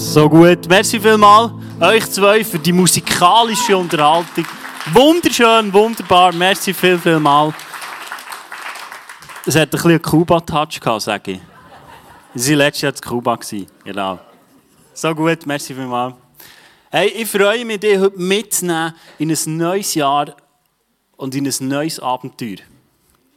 So gut. Merci vielmals euch zwei für die musikalische Unterhaltung. Wunderschön, wunderbar. Merci viel, viel mal. Es hat ein bisschen einen Kuba-Touch gehabt, sage ich. Sie waren letztes Jahr in Kuba. Genau. So gut, merci vielmals. Hey, ich freue mich, dich heute mitzunehmen in ein neues Jahr und in ein neues Abenteuer.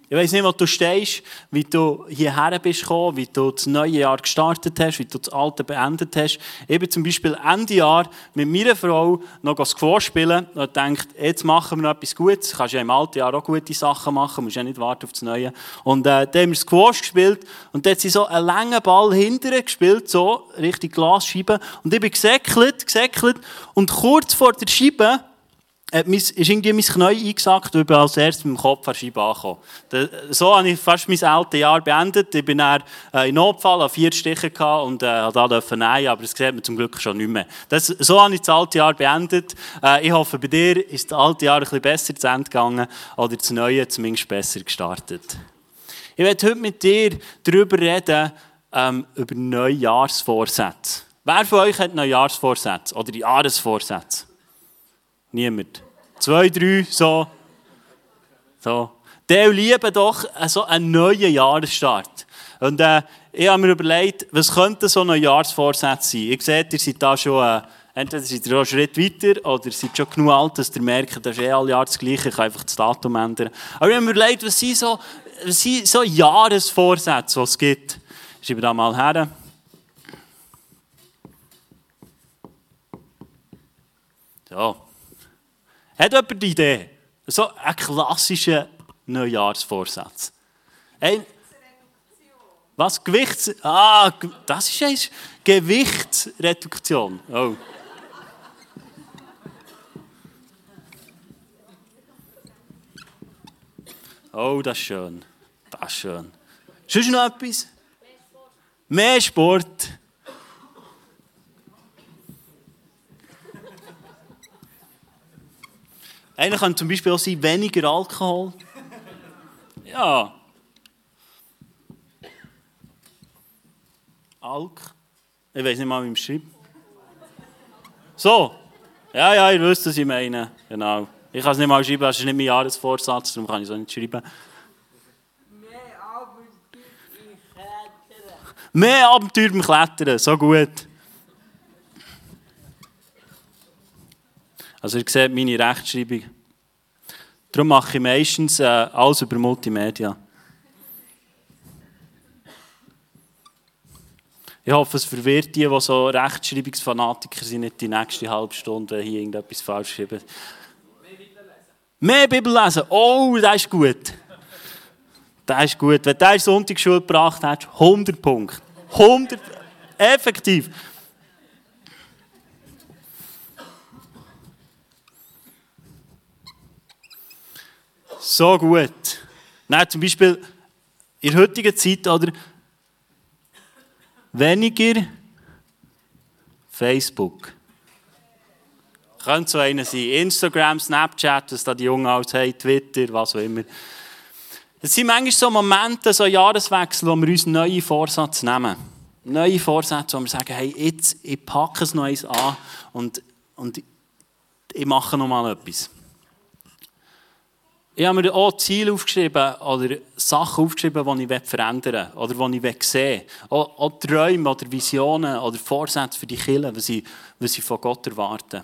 Ich weiß nicht, wo du stehst, wie du hierher bist gekommen, wie du das neue Jahr gestartet hast, wie du das alte beendet hast. Ich bin zum Beispiel Ende Jahr mit meiner Frau noch Squash spielen und denkt, jetzt machen wir noch etwas Gutes. Du kannst ja im alten Jahr auch gute Sachen machen, musst ja nicht warten auf das Neue. Und äh, dann haben wir Squash gespielt und dort hat sie so einen langen Ball hinterher gespielt, so Richtung Glasscheibe. Und ich bin gesäckelt, gesäckelt und kurz vor der Scheibe äh, ist irgendwie mein Knie eingesackt und bin als erstes mit dem Kopf an Scheibe angekommen. So habe ich fast mein altes Jahr beendet. Ich bin dann äh, in Notfall vier Stiche und äh, da dürfen nein, aber das sieht man zum Glück schon nicht mehr. Das, so habe ich das alte Jahr beendet. Äh, ich hoffe, bei dir ist das alte Jahr ein bisschen besser zu Ende gegangen oder das neue zumindest besser gestartet. Ich werde heute mit dir darüber reden, ähm, über Neujahrsvorsätze. Wer von euch hat Neujahrsvorsätze oder Jahresvorsätze? Niemand. Zwei, drei, so. So. Der lieben doch so einen neuen Jahresstart. Und äh, ich habe mir überlegt, was könnte so ein Jahresvorsatz sein? Ich sehe, ihr seid da schon, äh, entweder seid ihr einen Schritt weiter oder seid schon genug alt, dass ihr merkt, das ist eh alle Jahre das Gleiche, ich kann einfach das Datum ändern. Aber ich habe mir überlegt, was sind so, was sind so Jahresvorsätze, die es gibt. Ich schreibe da mal her. So. Hat jemand die Idee? So ein klassischer Neujahrsvorsatz. Ein was? Gewichts... Ah, das ist eins. Gewichtsreduktion. Oh. Oh, das ist schön. Das ist schön. Sonst noch etwas? Mehr Sport. Mehr Sport. Einer kann zum Beispiel auch sein, weniger Alkohol. Ja. Alk. Ich weiß nicht mal, wie ich schreibe. So. Ja, ja, ihr wisst, was ich meine. Genau. Ich kann es nicht mal schreiben, das ist nicht mein Jahresvorsatz, darum kann ich es auch nicht schreiben. Mehr Abenteuer beim Klettern. Mehr Abenteuer beim Klettern, so gut. Also ihr seht meine Rechtschreibung. Darum mache ich meistens äh, alles über Multimedia. Ich hoffe, es verwirrt die, die so Rechtschreibungsfanatiker sind, nicht die nächste halbe Stunde hier irgendetwas falsch schreiben. Mehr Bibel lesen. Mehr Bibel lesen. Oh, das ist gut. Das ist gut. Wenn du Sonntagsschule gebracht hast, 100 Punkte. 100. Effektiv. So gut. Nein, zum Beispiel in der heutigen Zeit oder weniger Facebook. Könnte so einer sein. Instagram, Snapchat, was da die Jungen alles haben, Twitter, was auch immer. Es sind manchmal so Momente, so Jahreswechsel, wo wir uns neue Vorsätze nehmen. Neue Vorsätze, wo wir sagen, hey, jetzt, ich packe es noch eins an und, und ich mache noch mal etwas. Ich habe mir auch Ziele aufgeschrieben oder Sachen aufgeschrieben, die ich verändern will oder die ich sehen will. Auch, Träume oder Visionen oder Vorsätze für die Kinder, was sie, von Gott erwarten.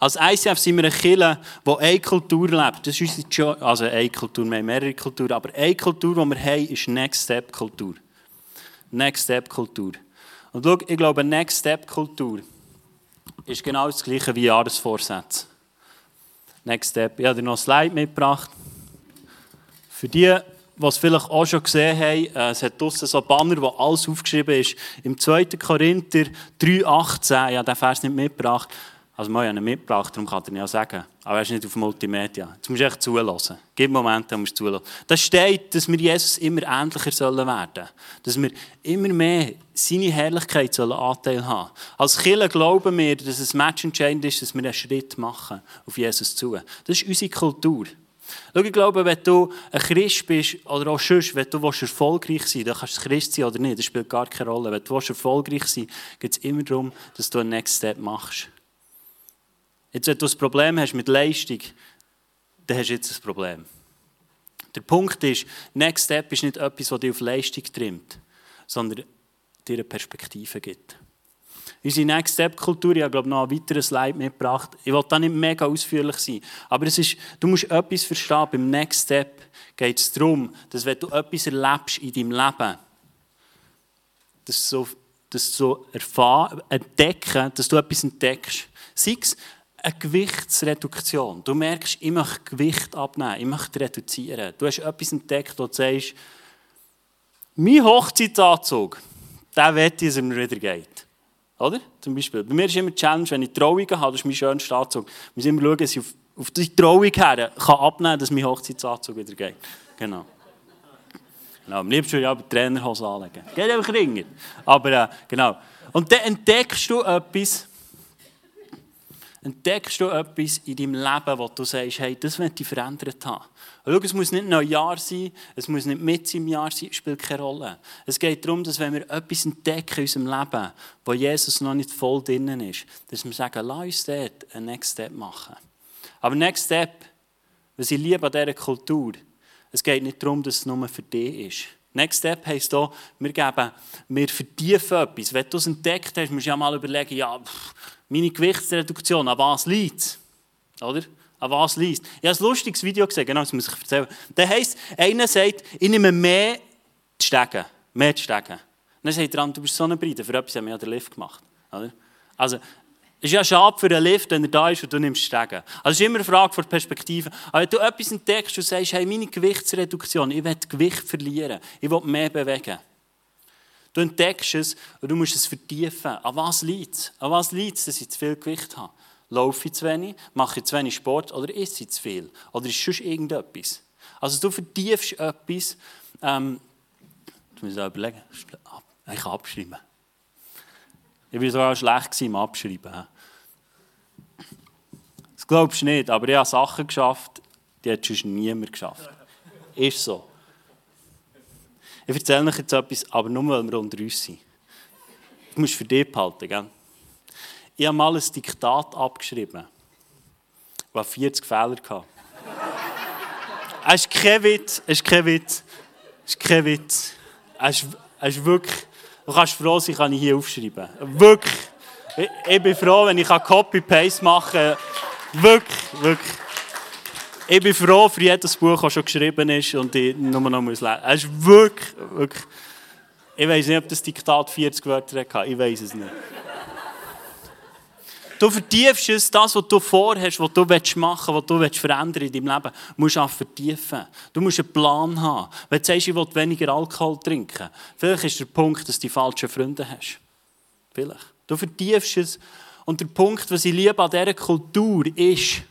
Als ICF sind wir eine Kirche, die eine Kultur lebt. Das ist unsere also eine Kultur, wir haben mehrere Kulturen, aber eine Kultur, die wir haben, ist Next Step Kultur. Next Step Kultur. Und schau, ich glaube, Next Step Kultur ist genau das gleiche wie Jahresvorsätze. Next Step. Ich habe dir noch ein Slide mitgebracht. Für die, die es vielleicht auch schon gesehen haben, äh, es hat draussen so Banner, wo alles aufgeschrieben ist. Im 2. Korinther 3,18, ich habe den Vers nicht mitgebracht. Also, ich habe ihn mitgebracht, darum kann ich ihn ja sagen. Aber er ist nicht auf Multimedia. Jetzt musst du echt zulassen. Gib Momente, da musst du zulassen. Da steht, dass wir Jesus immer ähnlicher sollen. Dass wir immer mehr seine Herrlichkeit sollen Anteil haben. Als Kirche glauben wir, dass es matchentscheidend ist, dass wir einen Schritt machen auf Jesus zu. Das ist unsere Kultur. Schau, ich glaube, wenn du ein Christ bist, oder auch sonst, wenn du erfolgreich sein willst, dann kannst du Christ sein oder nicht, das spielt gar keine Rolle. Wenn du erfolgreich sein willst, geht es immer darum, dass du einen Next Step machst. Jetzt, wenn du ein Problem hast mit Leistung, dann hast du jetzt ein Problem. Der Punkt ist, Next Step ist nicht etwas, das dich auf Leistung trimmt, sondern dir eine Perspektive gibt. Unsere Next Step Kultur, ich habe glaube noch ein weiteres Slide mitgebracht. Ich will da nicht mega ausführlich sein, aber es ist, du musst etwas verstehen. Beim Next Step geht es darum, dass wenn du etwas erlebst in deinem Leben, dass so, dass so erfahren, entdecken, dass du etwas entdeckst. Sei es eine Gewichtsreduktion. Du merkst, ich möchte Gewicht abnehmen, ich möchte reduzieren. Du hast etwas entdeckt, wo du sagst, mein Hochzeitsanzug, der ich, dass er mir wieder geht. Oder? Zum Beispiel. Bei mir ist immer die Challenge, wenn ich Trauungen habe, das ist mein schönster Anzug. Ich muss immer schauen, dass ich auf, auf die Trauung her kann abnehmen kann, dass mein Hochzeitsanzug wieder geht. Genau. Genau, am liebsten würde ich aber die Trainerhose anlegen. Geht einfach ringer. Aber äh, genau. Und dann entdeckst du etwas, entdeckst du etwas in deinem Leben, wo du sagst, hey, das möchte ich verändert haben. Schau, es muss nicht Neujahr sein, es muss nicht mit im Jahr sein, spielt keine Rolle. Es geht darum, dass wenn wir etwas entdecken in unserem Leben, wo Jesus noch nicht voll drinnen ist, dass wir sagen, lass uns dort einen Next Step machen. Aber Next Step, was ich liebe an dieser Kultur, es geht nicht darum, dass es nur für dich ist. Next Step heisst auch, wir geben, wir vertiefen etwas. Wenn du es entdeckt hast, musst du ja mal überlegen, ja, pff, meine Gewichtsreduktion, an was liegt? Oder? An was liegt Ich habe ein lustiges Video gesehen, genau, das muss ich erzählen. Das heisst, einer sagt, ich nehme mehr zu steigen. Mehr zu steigen. Dann sagt er, du bist so ein Breite, für etwas haben wir ja den Lift gemacht. Oder? Also, es ist ja schade für einen Lift, wenn er da ist und du nimmst Stegen. Also es ist immer eine Frage von Perspektive. Aber wenn du etwas entdeckst und sagst, hey, meine Gewichtsreduktion, ich will Gewicht verlieren, ich will mehr bewegen. Du entdeckst es und du musst es vertiefen. An was liegt es? An was liegt es, dass ich zu viel Gewicht habe? Laufe ich zu wenig? Mache ich zu wenig Sport? Oder esse ich zu viel? Oder ist sonst irgendetwas? Also du vertiefst etwas. Ähm, du musst auch überlegen. Ich kann abschreiben. Ich war sogar schlecht im Abschreiben. Das glaubst du nicht, aber ich habe Sachen geschafft, die hat sonst niemand geschafft. Ist so. Ich erzähle euch jetzt etwas, aber nur, weil wir unter uns sind. Du musst für dich behalten, gell? Ich habe mal ein Diktat abgeschrieben, das 40 Fehler hatte. Es ist kein Witz, es ist kein Witz, es ist kein Witz. Es ist, es ist wirklich, du kannst froh sein, kann ich hier aufschreiben. Wirklich. Ich, ich bin froh, wenn ich Copy-Paste machen kann. Wirklich, wirklich. Ich bin froh für jedes Buch, das schon geschrieben ist und ich nur noch lesen muss. Es ist wirklich, wirklich. Ich weiß nicht, ob das Diktat 40 Wörter hatte. Ich weiß es nicht. Du vertiefst es, das, was du vorhast, was du machen willst, was du verändern willst in deinem Leben, musst du auch vertiefen. Du musst einen Plan haben. Wenn du sagst, ich will weniger Alkohol trinken, vielleicht ist der Punkt, dass du die falschen Freunde hast. Vielleicht. Du vertiefst es. Und der Punkt, was ich liebe an dieser Kultur, ist,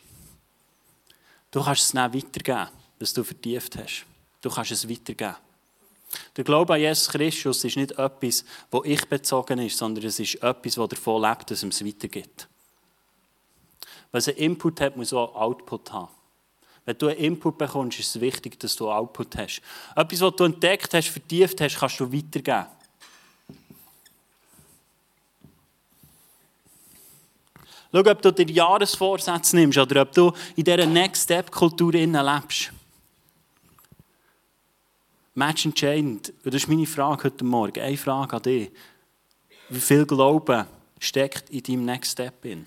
Du kannst es dann weitergeben, was du vertieft hast. Du kannst es weitergeben. Der Glaube an Jesus Christus ist nicht etwas, das ich bezogen ist, sondern es ist etwas, das davon lebt, dass es weitergibt. Es einen Input hat, muss auch Output haben. Wenn du einen Input bekommst, ist es wichtig, dass du Output hast. Etwas, was du entdeckt hast, vertieft hast, kannst du weitergeben. Schau, ob du dir Jahresvorsätze nimmst oder ob du in dieser Next-Step-Kultur lebst. Match entscheidend. Das ist meine Frage heute Morgen. Eine Frage an dich. Wie viel Glauben steckt in deinem Next Step in?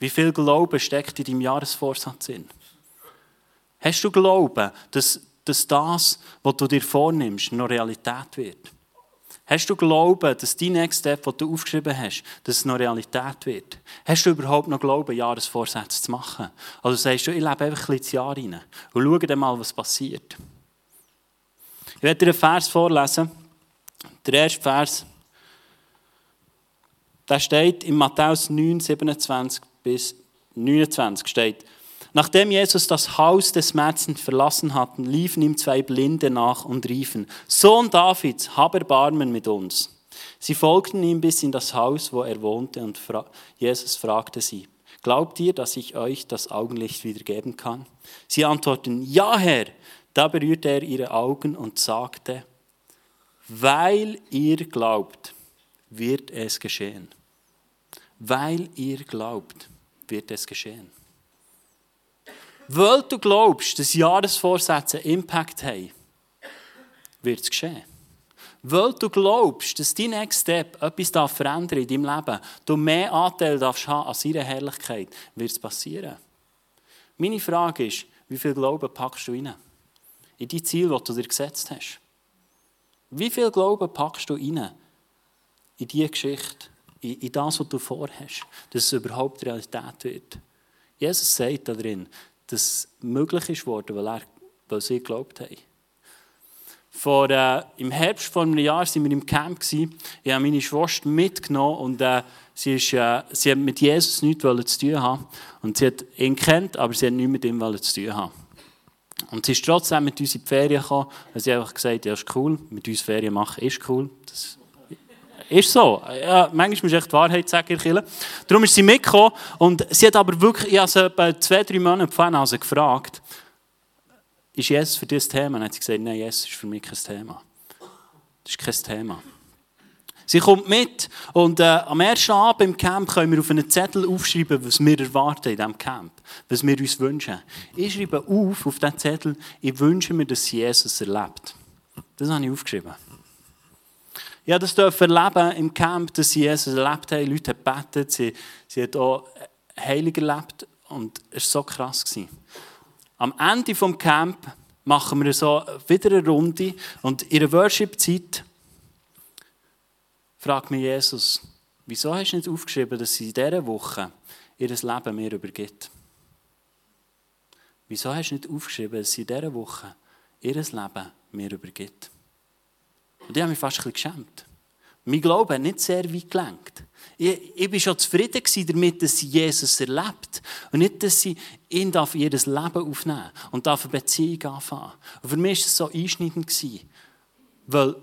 Wie viel Glauben steckt in deinem Jahresvorsatz in? Hast du Glauben, dass, dass das, was du dir vornimmst, noch Realität wird? Hast du Glauben, dass dein Next Step, den du aufgeschrieben hast, dass es noch Realität wird? Hast du überhaupt noch Glauben, Jahresvorsätze zu machen? Oder sagst du, ich lebe einfach ein bisschen ins Jahr rein und schau dann mal, was passiert? Ich werde dir einen Vers vorlesen. Der erste Vers, der steht in Matthäus 9, 27 bis 29 steht, Nachdem Jesus das Haus des Märzens verlassen hatte, liefen ihm zwei Blinde nach und riefen, Sohn Davids, hab Erbarmen mit uns. Sie folgten ihm bis in das Haus, wo er wohnte, und Jesus fragte sie, Glaubt ihr, dass ich euch das Augenlicht wieder geben kann? Sie antworten, ja, Herr. Da berührte er ihre Augen und sagte, weil ihr glaubt, wird es geschehen. Weil ihr glaubt, wird es geschehen. Weil du glaubst, dass Jahresvorsätze Impact haben, wird es geschehen. Weil du glaubst, dass dein Next Step etwas verändern in deinem Leben, du mehr Anteil darfst haben an seiner Herrlichkeit, wird es passieren. Meine Frage ist, wie viel Glauben packst du rein? In die Ziele, die du dir gesetzt hast. Wie viel Glauben packst du rein in diese Geschichte, in, in das, was du vorhast, dass es überhaupt Realität wird? Jesus sagt da drin, dass es möglich ist worden, weil, er, weil sie geglaubt haben. Vor, äh, Im Herbst vor einem Jahr waren wir im Camp. Gewesen. Ich habe meine Schwester mitgenommen und äh, sie, ist, äh, sie hat mit Jesus nichts zu tun haben. Und sie hat ihn kennt, aber sie hat nichts mit ihm zu tun haben. Und sie ist trotzdem mit uns in die Ferien gekommen. Und sie hat einfach gesagt, ja, ist cool, mit uns Ferien machen ist cool. Das ist so. Ja, manchmal muss ich echt die Wahrheit sagen, ihr Kille. Darum ist sie mitgekommen und sie hat aber wirklich, ich habe sie etwa zwei, drei Monate vorher also gefragt, ist Jesus für dieses Thema? Dann hat sie gesagt, nein, Jesus ist für mich kein Thema. Das ist kein Thema. Sie kommt mit und äh, am ersten Abend im Camp können wir auf einen Zettel aufschreiben, was wir erwarten in diesem Camp, was wir uns wünschen. Ich schreibe auf, auf diesen Zettel, ich wünsche mir, dass Jesus erlebt. Das habe ich aufgeschrieben. Ja, das dürfen erleben im Camp, dass sie Jesus erlebt haben. Leute haben gebetet, sie, sie hat auch heilig erlebt und es war so krass. Gewesen. Am Ende des Camp machen wir so wieder eine Runde und in der Worship-Zeit fragt mich Jesus, wieso hast du nicht aufgeschrieben, dass sie in dieser Woche ihr Leben mir übergibt? Wieso hast du nicht aufgeschrieben, dass sie in dieser Woche ihr Leben mir übergibt? Und ich habe mich fast ein bisschen geschämt. Mein Glaube hat nicht sehr weit gelenkt. Ich, ich war schon zufrieden damit, dass sie Jesus erlebt. Und nicht, dass sie ihn darf ihr Leben aufnehmen und darf eine Beziehung anfangen. Und für mich war es so einschneidend, weil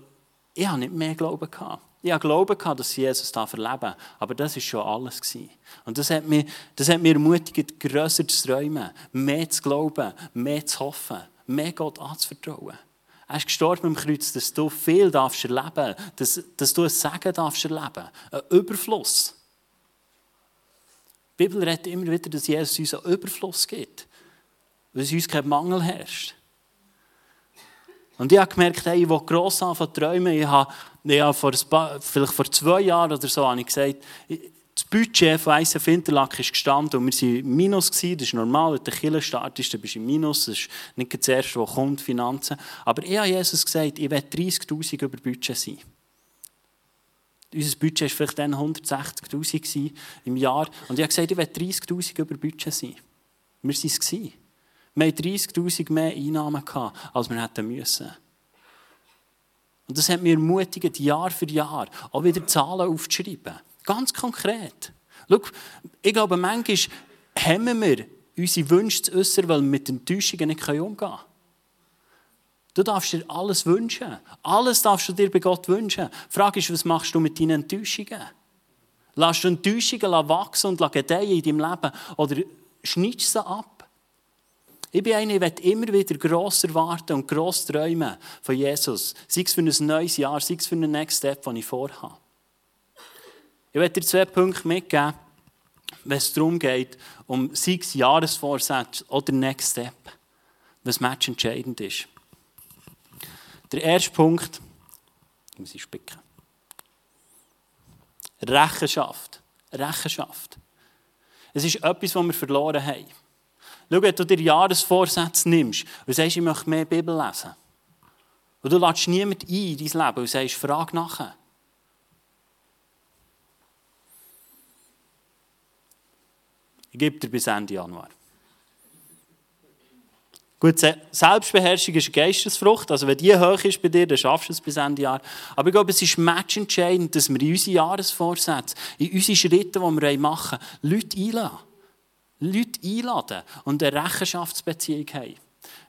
ich nicht mehr Glauben hatte. Ich hatte Glauben, dass sie Jesus erleben darf, aber das war schon alles. Und das hat mich, das hat mich ermutigt, grösser zu träumen, mehr zu glauben, mehr zu hoffen, mehr Gott anzuvertrauen. Er ist gestorben am Kreuz, dass du viel darfst erleben dass, dass du ein Segen darfst erleben Ein Überfluss. Die Bibel redet immer wieder, dass Jesus uns einen Überfluss gibt. Weil es uns kein Mangel herrscht. Und ich habe gemerkt, hey, ich will gross anfangen zu träumen. Ich habe, ich habe vor, vielleicht vor zwei Jahren oder so habe ich gesagt, das Budget von ISF Interlaken ist gestanden und wir waren Minus. Gewesen. Das ist normal, wenn der Killenstart ist, dann bist du im Minus. Das ist nicht das Erste, was kommt, Finanzen. Aber ich habe Jesus gesagt, ich will 30'000 über Budget sein. Unser Budget war vielleicht dann 160'000 im Jahr. Und ich habe gesagt, ich will 30'000 über Budget sein. Wir waren es. Wir hatten 30'000 mehr Einnahmen, gehabt, als wir hätten müssen. Und das hat mich ermutigt, Jahr für Jahr auch wieder Zahlen aufzuschreiben. Ganz konkret. Schau, ich glaube, manchmal haben wir unsere Wünsche zu äußern, weil wir mit Enttäuschungen nicht umgehen können. Du darfst dir alles wünschen. Alles darfst du dir bei Gott wünschen. Die Frage ist, was machst du mit deinen Enttäuschungen? Lass du Enttäuschungen wachsen und gedeihen in deinem Leben oder schneidest du sie ab? Ich bin einer, der immer wieder gross erwarten und gross träumen von Jesus. Sei es für ein neues Jahr, sei es für einen Next Step, den ich vorhabe. Ich werde dir zwei Punkte mitgeben, wenn es darum geht, um sechs Jahresvorsätze oder Next Step, was Match entscheidend ist. Der erste Punkt, ich muss ich spicken. Rechenschaft. Rechenschaft. Es ist etwas, was wir verloren haben. Schau, wenn du dir Jahresvorsätze nimmst und sagst, ich möchte mehr Bibel lesen. Und du lässt niemand ein in dein Leben und sagst, frag nachher. Gebe dir bis Ende Januar. Gut, Selbstbeherrschung ist eine Geistesfrucht. Also, wenn die hoch ist bei dir, dann schaffst du es bis Ende Jahr. Aber ich glaube, es ist matchentscheidend, dass wir in unsere Jahresvorsätze, in unsere Schritte, die wir machen Leute einladen. Leute einladen und eine Rechenschaftsbeziehung haben.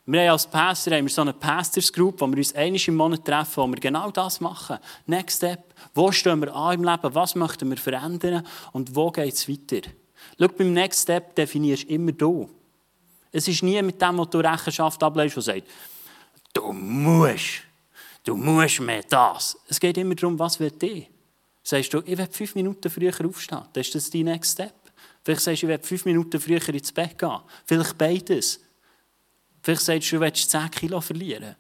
Wir haben als Pastor haben wir so eine Pastors Group, wo wir uns einmal im Monat treffen, wo wir genau das machen. Next Step. Wo stehen wir an im Leben? Was möchten wir verändern? Und wo geht es weiter? Schau, beim Next Step definierst du immer du. Es ist nie mit dem, was du Rechenschaft ablehnst, der sagt, du musst, du musst mehr das. Es geht immer darum, was wird dir. Sagst du, ich will fünf Minuten früher aufstehen, dann ist das dein Next Step. Vielleicht sagst du, ich will fünf Minuten früher ins Bett gehen. Vielleicht beides. Vielleicht sagst du, du willst 10 Kilo verlieren.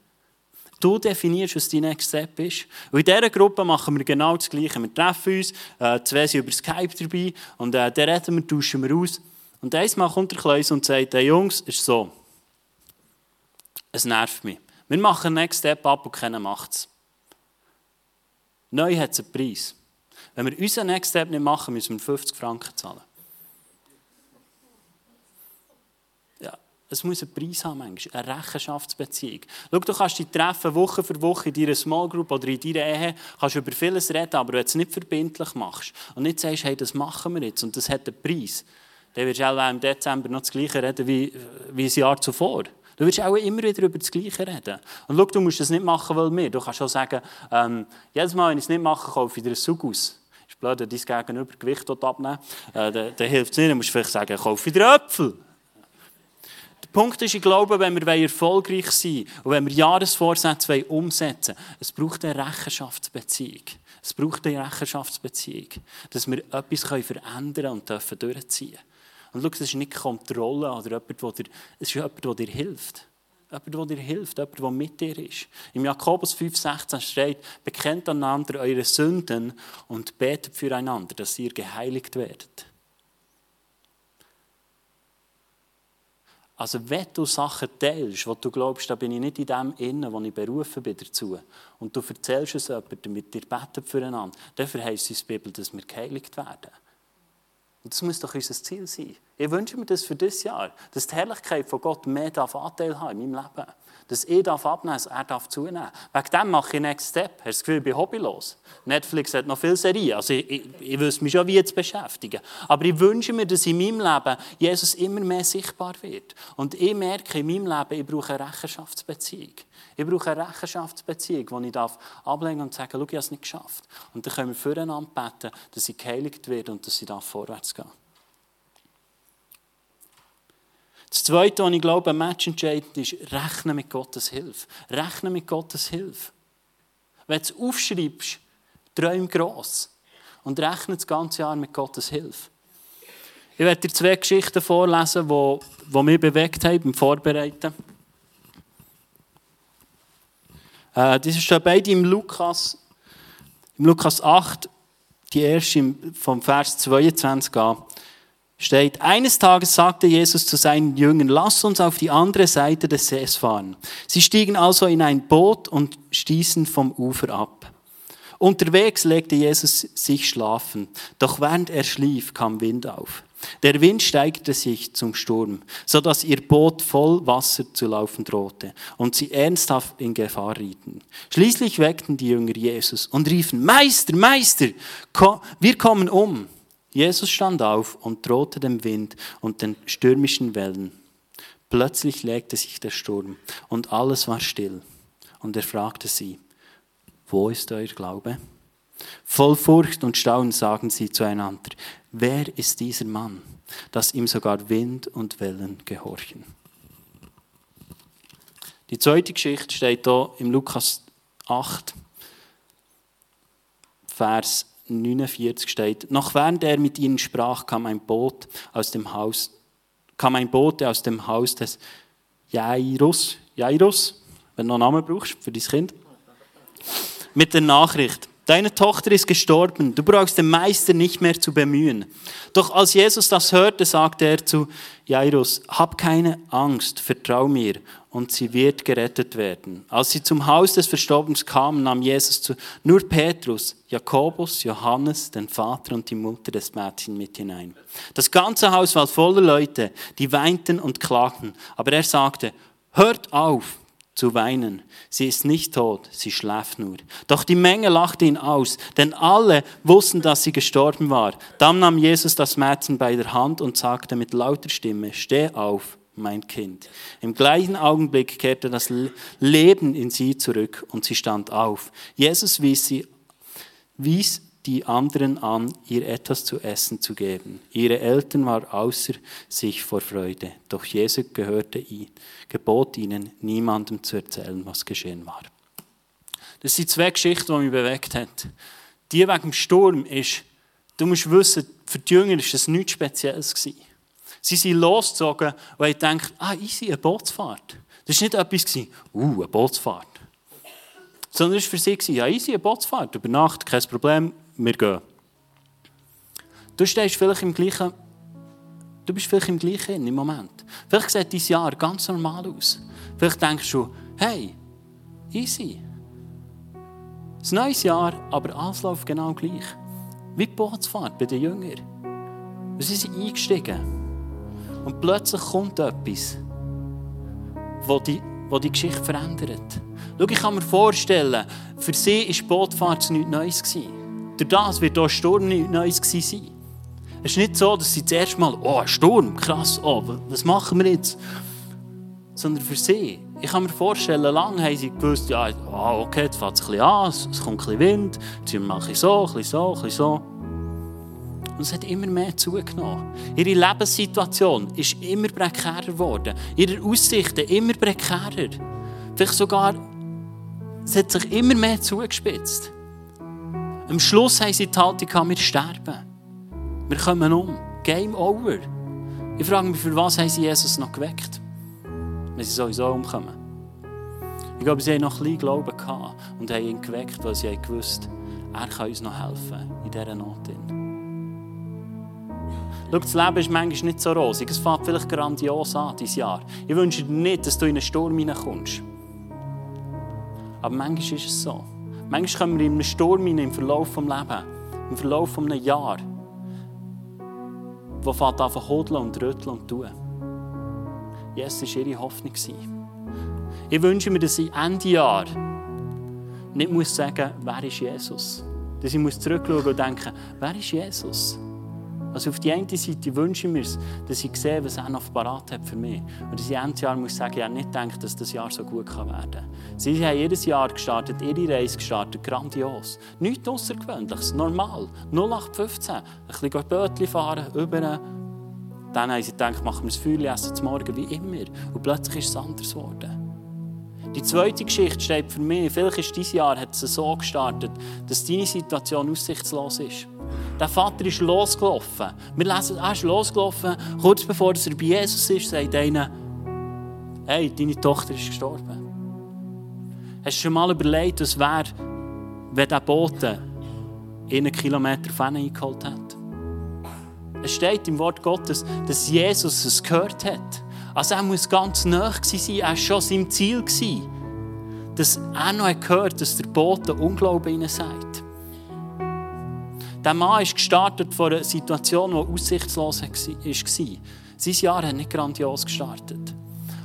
Du definierst, was dein Next Step ist. Und in dieser Gruppe machen wir genau das Gleiche. Wir treffen uns, äh, zwei sind über Skype dabei und äh, dann reden wir, tauschen wir aus. Und einmal kommt der Kleus und sagt, hey Jungs, ist so, es nervt mich. Wir machen den Next Step ab und keiner macht es. Neu hat es einen Preis. Wenn wir unseren Next Step nicht machen, müssen wir 50 Franken zahlen. Es muss einen Preis haben, manchmal, eine Rechenschaftsbeziehung. Schau, du kannst dich treffen, Woche für Woche in deiner Small Group oder in deiner Ehe, kannst über vieles reden, aber wenn du es nicht verbindlich machst und nicht sagst, hey, das machen wir jetzt und das hat einen Preis, dann wirst du auch im Dezember noch das Gleiche reden wie, wie ein Jahr zuvor. Du wirst auch immer wieder über das Gleiche reden. Und schau, du musst das nicht machen, weil wir. Du kannst auch sagen, ähm, jedes Mal, wenn ich es nicht mache, kaufe ich dir ein Sugus. Ist blöd, dein Gegenüber Gewicht abnehmen äh, dann hilft es nicht. Dann musst du vielleicht sagen, kaufe ich dir Äpfel. Der Punkt ist, ich glaube, wenn wir erfolgreich sein wollen und wenn wir Jahresvorsätze umsetzen wollen, es braucht eine Rechenschaftsbeziehung. Es braucht eine Rechenschaftsbeziehung, dass wir etwas verändern können und dürfen durchziehen Und schau, das ist nicht Kontrolle oder jemand, der dir, es ist jemand, der dir hilft. Jemand, der dir hilft, jemand, der mit dir ist. Im Jakobus 5,16 steht, bekennt einander eure Sünden und betet füreinander, dass ihr geheiligt werdet. Also wenn du Sachen teilst, wo du glaubst, da bin ich nicht in dem innen, wo ich berufen bin dazu, und du erzählst es jemandem, mit dir beten füreinander, dann verheißt die Bibel, dass wir geheiligt werden. Und das muss doch unser Ziel sein. Ich wünsche mir das für dieses Jahr, dass die Herrlichkeit von Gott mehr Anteil haben in meinem Leben dass ich darf abnehmen darf, er darf zunehmen. Wegen dem mache ich Next Step. Hast du das Gefühl, ich bin hobbylos? Netflix hat noch viele Serien. Also ich, ich, ich wüsste mich schon, wie zu beschäftigen. Aber ich wünsche mir, dass in meinem Leben Jesus immer mehr sichtbar wird. Und ich merke in meinem Leben, ich brauche eine Rechenschaftsbeziehung. Ich brauche eine Rechenschaftsbeziehung, wo ich darf ablegen und sagen, schau, ich habe es nicht geschafft. Und dann können wir füreinander beten, dass ich geheiligt werde und dass ich vorwärts gehen Das Zweite, was ich glaube, ein Match entscheidend ist, rechnen mit Gottes Hilfe. Rechnen mit Gottes Hilfe. Wenn du es aufschreibst, träum gross und rechne das ganze Jahr mit Gottes Hilfe. Ich werde dir zwei Geschichten vorlesen, die, die mich bewegt haben beim Vorbereiten. Äh, das stehen beide im Lukas, im Lukas 8, die erste vom Vers 22 an steht, eines Tages sagte Jesus zu seinen Jüngern, lasst uns auf die andere Seite des Sees fahren. Sie stiegen also in ein Boot und stießen vom Ufer ab. Unterwegs legte Jesus sich schlafen, doch während er schlief, kam Wind auf. Der Wind steigerte sich zum Sturm, so dass ihr Boot voll Wasser zu laufen drohte und sie ernsthaft in Gefahr rieten. Schließlich weckten die Jünger Jesus und riefen, Meister, Meister, wir kommen um. Jesus stand auf und drohte dem Wind und den stürmischen Wellen. Plötzlich legte sich der Sturm und alles war still. Und er fragte sie, wo ist euer Glaube? Voll Furcht und Staunen sagen sie zueinander, wer ist dieser Mann, dass ihm sogar Wind und Wellen gehorchen? Die zweite Geschichte steht hier im Lukas 8, Vers 49 steht, noch während er mit ihnen sprach, kam ein Boot aus dem Haus, kam ein Bote aus dem Haus des Jairus, Jairus, wenn du noch einen Namen brauchst für dein Kind, mit der Nachricht, Deine Tochter ist gestorben, du brauchst den Meister nicht mehr zu bemühen. Doch als Jesus das hörte, sagte er zu Jairus, hab keine Angst, vertrau mir und sie wird gerettet werden. Als sie zum Haus des Verstorbenen kamen, nahm Jesus zu, nur Petrus, Jakobus, Johannes, den Vater und die Mutter des Mädchens mit hinein. Das ganze Haus war voller Leute, die weinten und klagten. Aber er sagte, hört auf, zu weinen. Sie ist nicht tot, sie schläft nur. Doch die Menge lachte ihn aus, denn alle wussten, dass sie gestorben war. Dann nahm Jesus das Mädchen bei der Hand und sagte mit lauter Stimme, steh auf, mein Kind. Im gleichen Augenblick kehrte das Leben in sie zurück und sie stand auf. Jesus wies, sie, wies die anderen an, ihr etwas zu essen zu geben. Ihre Eltern waren außer sich vor Freude, doch Jesus gehörte ihn, gebot ihnen, niemandem zu erzählen, was geschehen war. Das sind zwei Geschichten, die mich bewegt haben. Die wegen dem Sturm ist, du musst wissen, für die Jünger war das nichts Spezielles. Gewesen. Sie sind losgezogen und haben gedacht, ah, easy, eine Bootsfahrt. Das war nicht etwas, uh, eine Bootsfahrt. Sondern es war für sie, ja, easy, eine Bootsfahrt, über Nacht, kein Problem, wir gehen. Du stehst vielleicht im gleichen, du bist vielleicht im gleichen im Moment. Vielleicht sieht dein Jahr ganz normal aus. Vielleicht denkst du, hey, easy. Ein neues Jahr, aber alles läuft genau gleich. Wie die Bootsfahrt bei den Jüngern. Und sie sind eingestiegen. Und plötzlich kommt etwas, das die, wo die Geschichte verändert. Schau, ich kann mir vorstellen, für sie war die Bootfahrt nichts Neues. Durch das wird auch Sturm nichts Neues sein. Es ist nicht so, dass sie zuerst mal, oh, Sturm, krass, oh, was machen wir jetzt? Sondern für sie. Ich kann mir vorstellen, lange haben sie gewusst, ja, oh, okay, jetzt fängt es ein bisschen an, es kommt ein bisschen Wind, jetzt mache ich so, ein bisschen so, ein bisschen so. Und es hat immer mehr zugenommen. Ihre Lebenssituation ist immer prekärer geworden. Ihre Aussichten immer prekärer. Vielleicht sogar, es hat sich immer mehr zugespitzt. Am Schluss haben sie die Haltung, wir sterben. Wir kommen um. Game over. Ich frage mich, für was haben sie Jesus noch geweckt? Wenn sie sowieso umkommen. Ich glaube, sie haben noch ein Glauben gehabt und haben ihn geweckt, weil sie gewusst er kann uns noch helfen in dieser Not. Schau, das Leben ist manchmal nicht so rosig. Es fängt vielleicht grandios an, dieses Jahr. Ich wünsche dir nicht, dass du in einen Sturm hineinkommst. Aber manchmal ist es so. Manchmal kommen wir in einen Sturm hinein im Verlauf des Lebens, im Verlauf eines Jahres, wo fängt an zu hodeln und rütteln und tun. Jesus war ihre Hoffnung. Ich wünsche mir, dass ich Ende Jahr nicht muss sagen wer ist Jesus? Dass ich zurückschauen und denken, wer ist Jesus? Also auf die eine Seite wünsche ich mir, dass ich sehe, was er noch parat hat für mich. Und dass ich Ende Jahr muss sagen, ich habe nicht gedacht, dass das Jahr so gut werden kann. Sie haben jedes Jahr gestartet, ihre Reise gestartet, grandios. Nichts Außergewöhnliches, normal. 0815. Ein bisschen Bötchen fahren, über. Dann haben sie gedacht, machen wir das Feuer, essen zum Morgen wie immer. Und plötzlich ist es anders geworden. Die zweite Geschichte steht für mich, vielleicht ist dieses Jahr hat es so gestartet, dass deine Situation aussichtslos ist. Der Vater ist losgelaufen. Wir lesen, er ist losgelaufen. Kurz bevor er bei Jesus ist, sagt einer, hey, deine Tochter ist gestorben. Hast du schon mal überlegt, was wäre, wenn der Bote einen Kilometer von eingeholt hat? Es steht im Wort Gottes, dass Jesus es gehört hat. Also er muss ganz nah sein, er war schon seinem Ziel. Dass er noch gehört dass der Bote Unglauben ihnen sagt. Der Mann ist gestartet vor einer Situation, die aussichtslos war. Sein Jahr hat nicht grandios gestartet.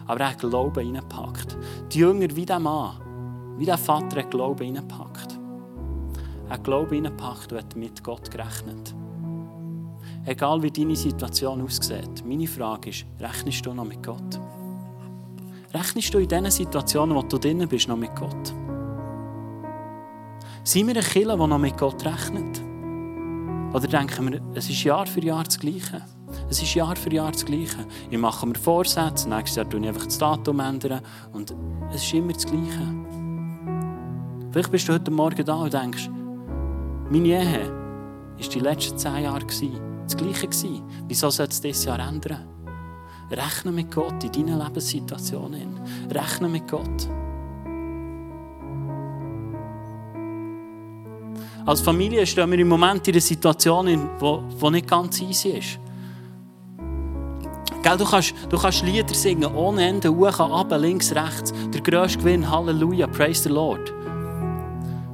Aber er hat Glauben reingepackt. Die Jünger wie der Mann, wie der Vater hat Glauben reingepackt. Er hat Glauben reingepackt und hat mit Gott gerechnet. Egal wie deine Situation aussieht, meine Frage ist, rechnest du noch mit Gott? Rechnest du in diesen Situationen, wo du drin bist, noch mit Gott? Sind wir ein Killer, der noch mit Gott rechnet? Oder denken wir, es ist Jahr für Jahr das Gleiche? Es ist Jahr für Jahr das Gleiche. Ich mache mir Vorsätze, nächstes Jahr ändere ich einfach das Datum ändern und es ist immer das Gleiche. Vielleicht bist du heute Morgen da und denkst, meine Ehe war die letzten zehn Jahre das Gleiche. Wieso soll es dieses Jahr ändern? Rechne mit Gott in deinen Lebenssituationen. Rechne mit Gott. Als Familie stehen wir im Moment in einer Situation, die nicht ganz easy ist. Gell, du, kannst, du kannst Lieder singen ohne Ende, hoch, runter, links, rechts. Der grösste Gewinn, Halleluja, praise the Lord.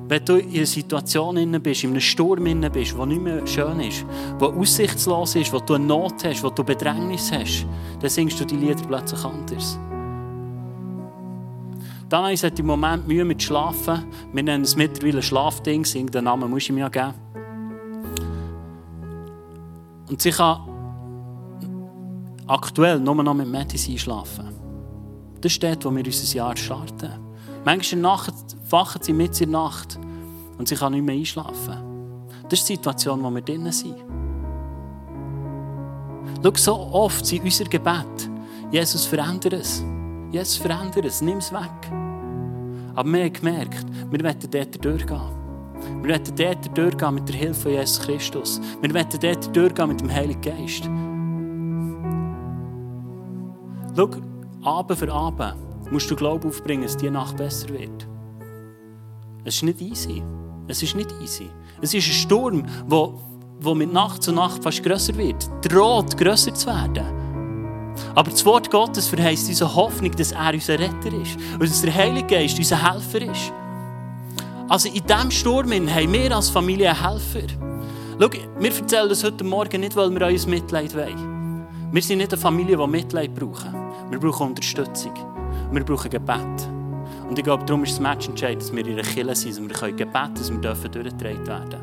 Wenn du in einer Situation bist, in einem Sturm bist, der nicht mehr schön ist, der aussichtslos ist, wo du eine Not hast, wo du Bedrängnis hast, dann singst du die Lieder plötzlich anders. Dann habe ich im Moment Mühe mit Schlafen. Wir nennen es mittlerweile Schlafding. Den Namen muss ich mir ja geben. Und sie kann aktuell nur noch mit Medizin schlafen. Das ist dort, wo wir unser Jahr starten. Manchmal Nacht wachen sie mit in der Nacht und sie kann nicht mehr einschlafen. Das ist die Situation, in der wir drinnen sind. Schau, so oft sind unsere Gebete, Jesus, verändere es. Jesus, verändere es, nimm es weg. Aber wir haben gemerkt, wir wollen dort durchgehen. Wir wollen dort durchgehen mit der Hilfe von Jesus Christus. Wir wollen dort durchgehen mit dem Heiligen Geist. Schau, Abend für Abend musst du Glauben aufbringen, dass die Nacht besser wird. Es ist nicht easy. Es ist nicht easy. Es ist ein Sturm, der, der mit Nacht zu Nacht fast grösser wird. Droht, grösser zu werden. Aber das Wort Gottes verheißt unsere Hoffnung, dass er unser Retter ist. Und dass der Heilige Geist unser Helfer ist. Also in diesem Sturm haben wir als Familie einen Helfer. Schau, wir erzählen das heute Morgen nicht, weil wir euer Mitleid wollen. Wir sind nicht eine Familie, die Mitleid brauchen. Wir brauchen Unterstützung. Wir brauchen Gebet. Und ich glaube, darum ist das Match entscheidend, dass wir in einer Kirche sind, dass wir können Gebet, dass wir dürfen durchgetragen werden.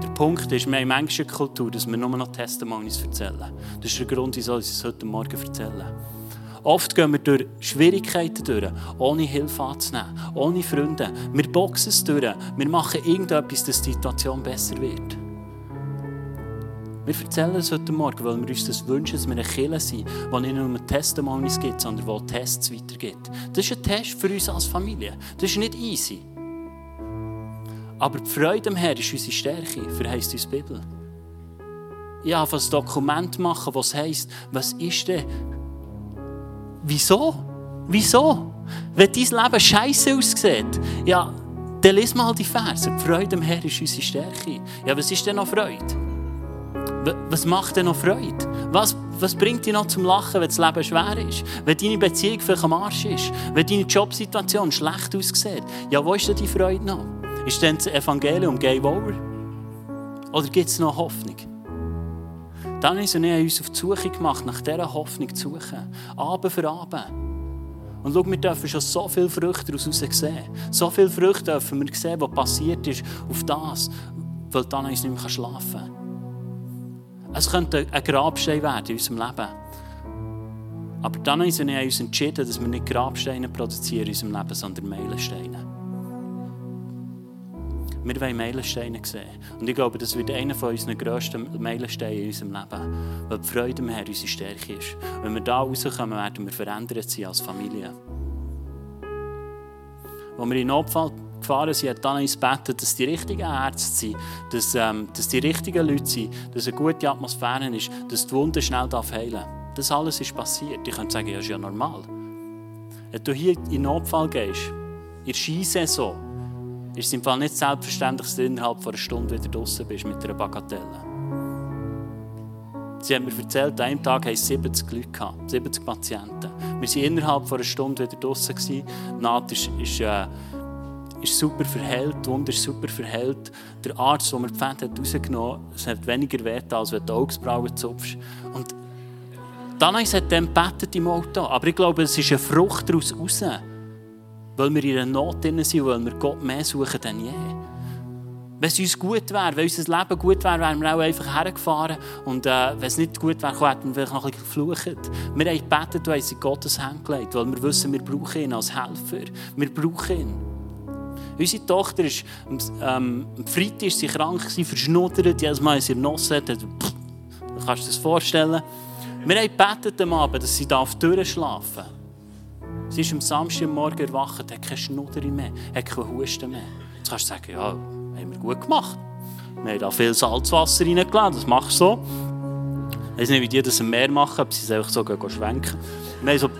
Der Punkt ist, wir haben eine Kultur, dass wir nur noch Testimonies erzählen. Das ist der Grund, wieso ich es heute Morgen erzählen. Oft gehen wir durch Schwierigkeiten durch, ohne Hilfe anzunehmen, ohne Freunde. Wir boxen es durch. Wir machen irgendetwas, dass die Situation besser wird. Wir erzählen es heute Morgen, weil wir uns das wünschen, dass wir eine Kirche sind, die nicht nur Testimonies gibt, sondern wo Tests weitergibt. Das ist ein Test für uns als Familie. Das ist nicht easy. Aber die Freude am Herrn ist unsere Stärke, verheißt uns die Bibel. Ja, was Dokument machen, was heisst, was ist denn Wieso? Wieso? Wenn dein Leben scheiße aussieht, ja, dann lies mal die Verse. Die Freude am Herrn ist unsere Stärke. Ja, was ist denn noch Freude? Was macht denn noch Freude? Was, was bringt dich noch zum Lachen, wenn das Leben schwer ist? Wenn deine Beziehung vielleicht am Arsch ist? Wenn deine Jobsituation schlecht aussieht? Ja, wo ist denn die Freude noch? Ist denn das Evangelium Game Over? Oder gibt es noch Hoffnung? Dann haben wir uns auf die Suche gemacht, nach dieser Hoffnung zu suchen. Abend für Abend. Und schau, wir dürfen schon so viele Früchte daraus sehen. So viele Früchte dürfen wir sehen, was passiert ist auf das, weil dann uns nicht mehr schlafen kann. Es könnte ein Grabstein werden in unserem Leben. Aber dann haben wir uns entschieden, dass wir nicht Grabsteine produzieren in unserem Leben, sondern Meilensteine. Wir wollen Meilensteine sehen. Und ich glaube, das wird einer von unseren grössten Meilensteinen in unserem Leben. Weil die Freude am Herrn unsere Stärke ist. Wenn wir da rauskommen, werden wir verändert sein als Familie. Als wir in Notfall gefahren sind, hat dann uns gebeten, dass die richtigen Ärzte sind, dass, ähm, dass die richtigen Leute sind, dass eine gute Atmosphäre ist, dass die Wunde schnell heilen darf. Das alles ist passiert. Ich könnte sagen, das ist ja normal. Wenn du hier in Notfall gehst, in der Skisaison, ist es im Fall nicht selbstverständlich, dass du innerhalb einer Stunde wieder draußen bist mit einer Bagatelle. Sie haben mir erzählt, an einem Tag hatten 70 Leute, gehabt, 70 Patienten. Wir waren innerhalb einer Stunde wieder draußen. Naht ist, ist, äh, ist super verheilt, die Wunde ist super verheilt. Der Arzt, der mir die Pfand hat rausgenommen hat, es hat weniger weh, als wenn du Augsbrauen zupfst. Und dann hat dann gebetet im Auto. Aber ich glaube, es ist eine Frucht daraus raus. Weil wir in einer Not drin sind, weil wir Gott mehr suchen denn je. Wenn es uns gut wäre, wenn unser Leben gut wäre, wären wir auch einfach hergefahren. Und äh, wenn es nicht gut wäre, hätten wir vielleicht noch ein bisschen geflucht. Wir haben gebetet und haben sie Gottes Hand gelegt, weil wir wissen, wir brauchen ihn als Helfer. Wir brauchen ihn. Unsere Tochter ist, ähm, am Freitag ist sie krank, sie verschnuddert, jedes Mal, wenn sie Noss hat, du kannst dir das vorstellen. Wir haben gebetet am Abend, dass sie durchschlafen darf. Sie ist am Samstagmorgen erwacht, hat keine Schnudder mehr, hat keinen Husten mehr. Jetzt kannst du sagen, ja, haben wir gut gemacht. Wir haben da viel Salzwasser reingeladen, das machst du so. Ich weiß nicht, wie die das im Meer machen, ob sie es einfach so schwenken. Wir haben, so,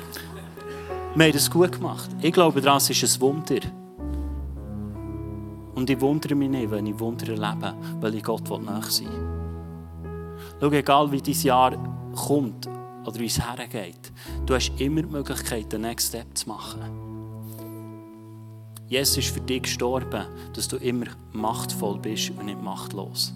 wir haben das gut gemacht. Ich glaube, das ist ein Wunder. Und ich wundere mich nicht, wenn ich Wunder erlebe, weil ich Gott nach sein will. Schau, egal wie dein Jahr kommt, oder wie es hergeht. Du hast immer die Möglichkeit, den Next Step zu machen. Jesus ist für dich gestorben, dass du immer machtvoll bist und nicht machtlos.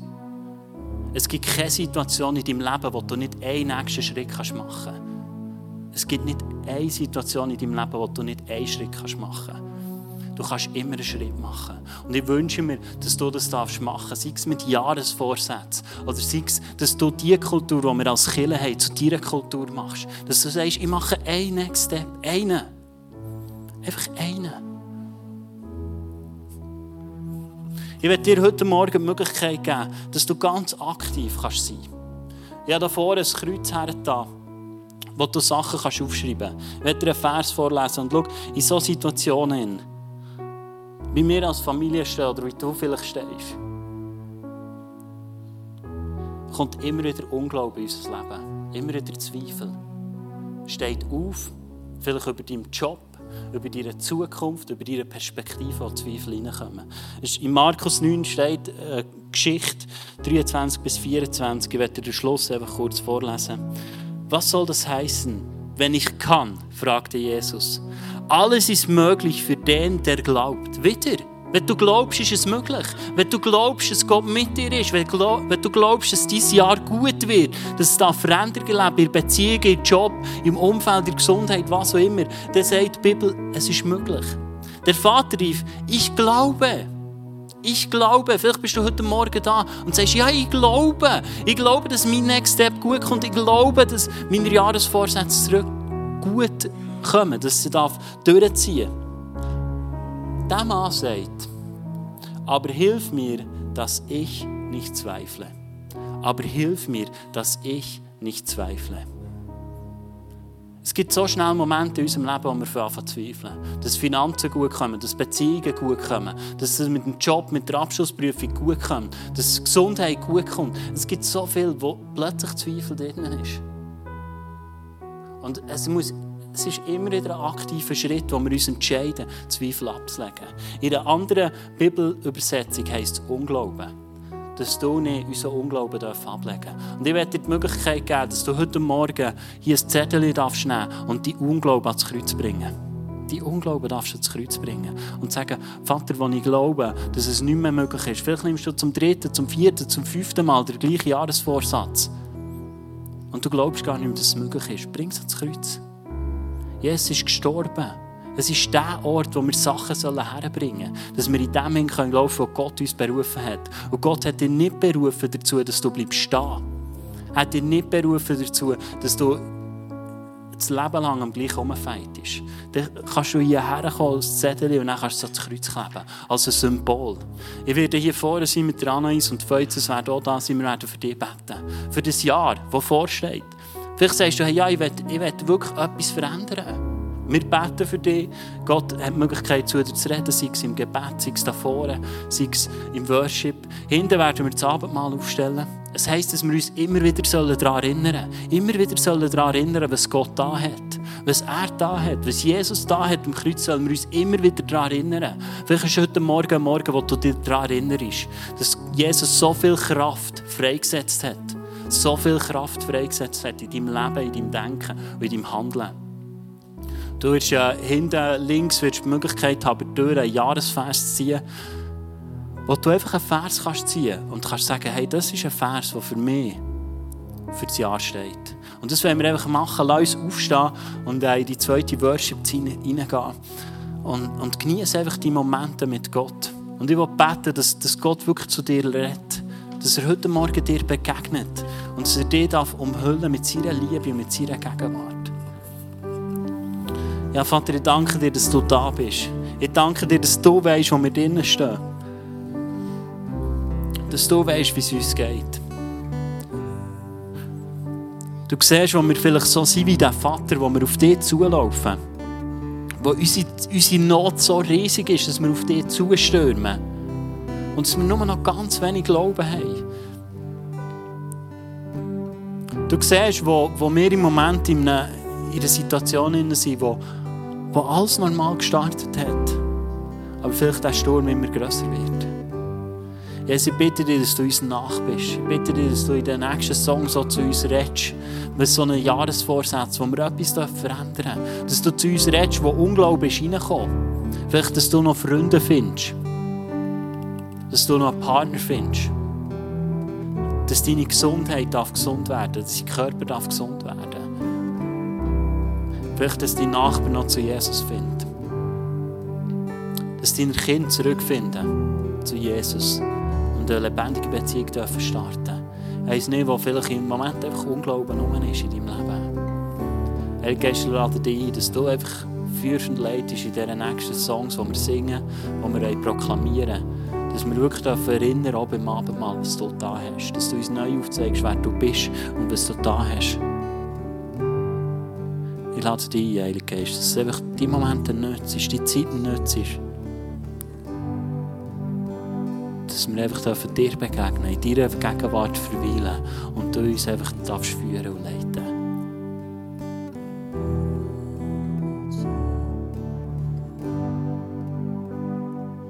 Es gibt keine Situation in deinem Leben, wo du nicht einen nächsten Schritt machen kannst. Es gibt nicht eine Situation in deinem Leben, wo du nicht einen Schritt machen kannst. Du kannst immer einen Schritt machen. Und ich wünsche mir, dass du das darfst machen darfst. Sei es mit Jahresvorsätzen oder sei es, dass du die Kultur, die wir als Kirche haben, zu deiner Kultur machst. Dass du sagst, ich mache einen Next Step. Einen. Einfach einen. Ich werde dir heute Morgen die Möglichkeit geben, dass du ganz aktiv kannst sein kannst. Ich habe da vorne ein Kreuz hergetan, wo du Sachen kannst aufschreiben kannst. Ich werde dir einen Vers vorlesen und schau, in solchen Situationen, wie wir als Familie stehen oder wie du vielleicht stehst, kommt immer wieder Unglaube in unser Leben. Immer wieder Zweifel. Steht auf, vielleicht über deinen Job, über deine Zukunft, über deine Perspektive, wo Zweifel hineinkommen. In Markus 9 steht eine äh, Geschichte 23 bis 24. Ich werde den Schluss einfach kurz vorlesen. Was soll das heißen? Wenn ich kann, fragte Jesus. Alles ist möglich für den, der glaubt. Wieder. Wenn du glaubst, ist es möglich. Wenn du glaubst, dass Gott mit dir ist, wenn du glaubst, dass dein Jahr gut wird, dass es da Veränderungen leben, in Beziehungen, im Job, im Umfeld, in der Gesundheit, was auch immer, dann sagt die Bibel, es ist möglich. Der Vater rief, ich glaube. Ich glaube, vielleicht bist du heute Morgen da und sagst, ja, ich glaube. Ich glaube, dass mein Next Step gut kommt. Ich glaube, dass meine Jahresvorsätze zurück gut kommen, dass sie durchziehen darf. Der Mann sagt, aber hilf mir, dass ich nicht zweifle. Aber hilf mir, dass ich nicht zweifle. Es gibt so schnell Momente in unserem Leben, wo wir anfangen zu zweifeln. Dass Finanzen gut kommen, dass Beziehungen gut kommen, dass es mit dem Job, mit der Abschlussprüfung gut kommt, dass Gesundheit gut kommt. Es gibt so viel, wo plötzlich Zweifel drin ist. Und es muss es ist immer wieder ein aktiver Schritt, wo wir uns entscheiden, Zweifel abzulegen. In einer anderen Bibelübersetzung heisst es Unglauben. Dass du nicht unseren Unglauben ablegen darfst. Und ich werde dir die Möglichkeit geben, dass du heute Morgen hier ein Zettel nehmen darfst und die Unglauben ans Kreuz bringen. Die Unglauben darfst du ans Kreuz bringen. Und sagen, Vater, wenn ich glaube, dass es nicht mehr möglich ist, vielleicht nimmst du zum dritten, zum vierten, zum fünften Mal den gleichen Jahresvorsatz. Und du glaubst gar nicht mehr, dass es möglich ist. Bring es ans Kreuz. Jesus ist gestorben. Es ist der Ort, wo wir Sachen herbringen sollen. Dass wir in dem hin laufen können, wo Gott uns berufen hat. Und Gott hat dich nicht berufen dazu, dass du bleibst stehen. Er hat dich nicht berufen dazu, dass du das Leben lang am gleichen rumfeitest. Dann kannst du hierher kommen als Zettel und dann kannst du ans Kreuz kleben. Als ein Symbol. Ich werde hier vorne sein mit der Anais und Feuzes werden auch da sein. Wir werden für dich beten. Für das Jahr, das vorsteht. Vielleicht sagst du, hey, ja, ich will, ich will wirklich etwas verändern. Wir beten für dich. Gott hat die Möglichkeit, zu dir zu reden, sei es im Gebet, sei es da vorne, sei es im Worship. Hinten werden wir das Abendmahl aufstellen. Es heisst, dass wir uns immer wieder daran erinnern sollen. Immer wieder sollen daran erinnern, was Gott da hat. Was er da hat, was Jesus da hat am Kreuz, sollen wir uns immer wieder daran erinnern. Vielleicht ist heute Morgen ein Morgen, wo du dich daran erinnerst, dass Jesus so viel Kraft freigesetzt hat so viel Kraft freigesetzt hat in deinem Leben, in deinem Denken und in deinem Handeln. Du wirst ja hinten links wirst die Möglichkeit haben, durch einen Jahresvers zu ziehen, wo du einfach einen Vers kannst ziehen und kannst sagen, hey, das ist ein Vers, der für mich für das Jahr steht. Und das wollen wir einfach machen. Lass uns aufstehen und in die zweite Worship hineingehen. Und, und genieße einfach die Momente mit Gott. Und ich will beten, dass, dass Gott wirklich zu dir redet dass er heute Morgen dir begegnet und dass er dich umhüllen mit seiner Liebe und mit seiner Gegenwart. Ja, Vater, ich danke dir, dass du da bist. Ich danke dir, dass du weißt, wo wir drinnen stehen. Dass du weißt, wie es uns geht. Du siehst, wo wir vielleicht so sind wie der Vater, wo wir auf dich zulaufen. Wo unsere, unsere Not so riesig ist, dass wir auf dich zustürmen. Und dass wir nur noch ganz wenig Glauben haben. Du siehst, wo, wo wir im Moment in einer, in einer Situation sind, wo, wo alles normal gestartet hat. Aber vielleicht der Sturm immer grösser wird. Jesus, ich bitte dich, dass du uns nach bist. Ich bitte dich, dass du in den nächsten Song so zu uns redest. Mit so einem Jahresvorsatz, wo wir etwas verändern dürfen. Dass du zu uns redest, wo Unglaube ist reingekommen. Vielleicht, dass du noch Freunde findest dass du noch einen Partner findest. Dass deine Gesundheit darf gesund werden dass dein Körper darf gesund werden Vielleicht, dass dein Nachbar noch zu Jesus findet. Dass deine Kinder zurückfinden zu Jesus und eine lebendige Beziehung dürfen starten. Eins nicht, wo vielleicht im Moment einfach Unglauben rum ist in deinem Leben. Er Geist lade dich ein, dass du einfach führst und leitest in diesen nächsten Songs, die wir singen, die wir proklamieren dass wir wirklich erinnern, auch beim Abendmahl, was du da hast. Dass du uns neu aufzeigst, wer du bist und was du da hast. Lade dich ein, Heiliger Geist, dass es einfach die Momente nützt, die Zeit nützt. Dass wir einfach dir begegnen, in deiner Gegenwart verweilen und du uns einfach führen und leiten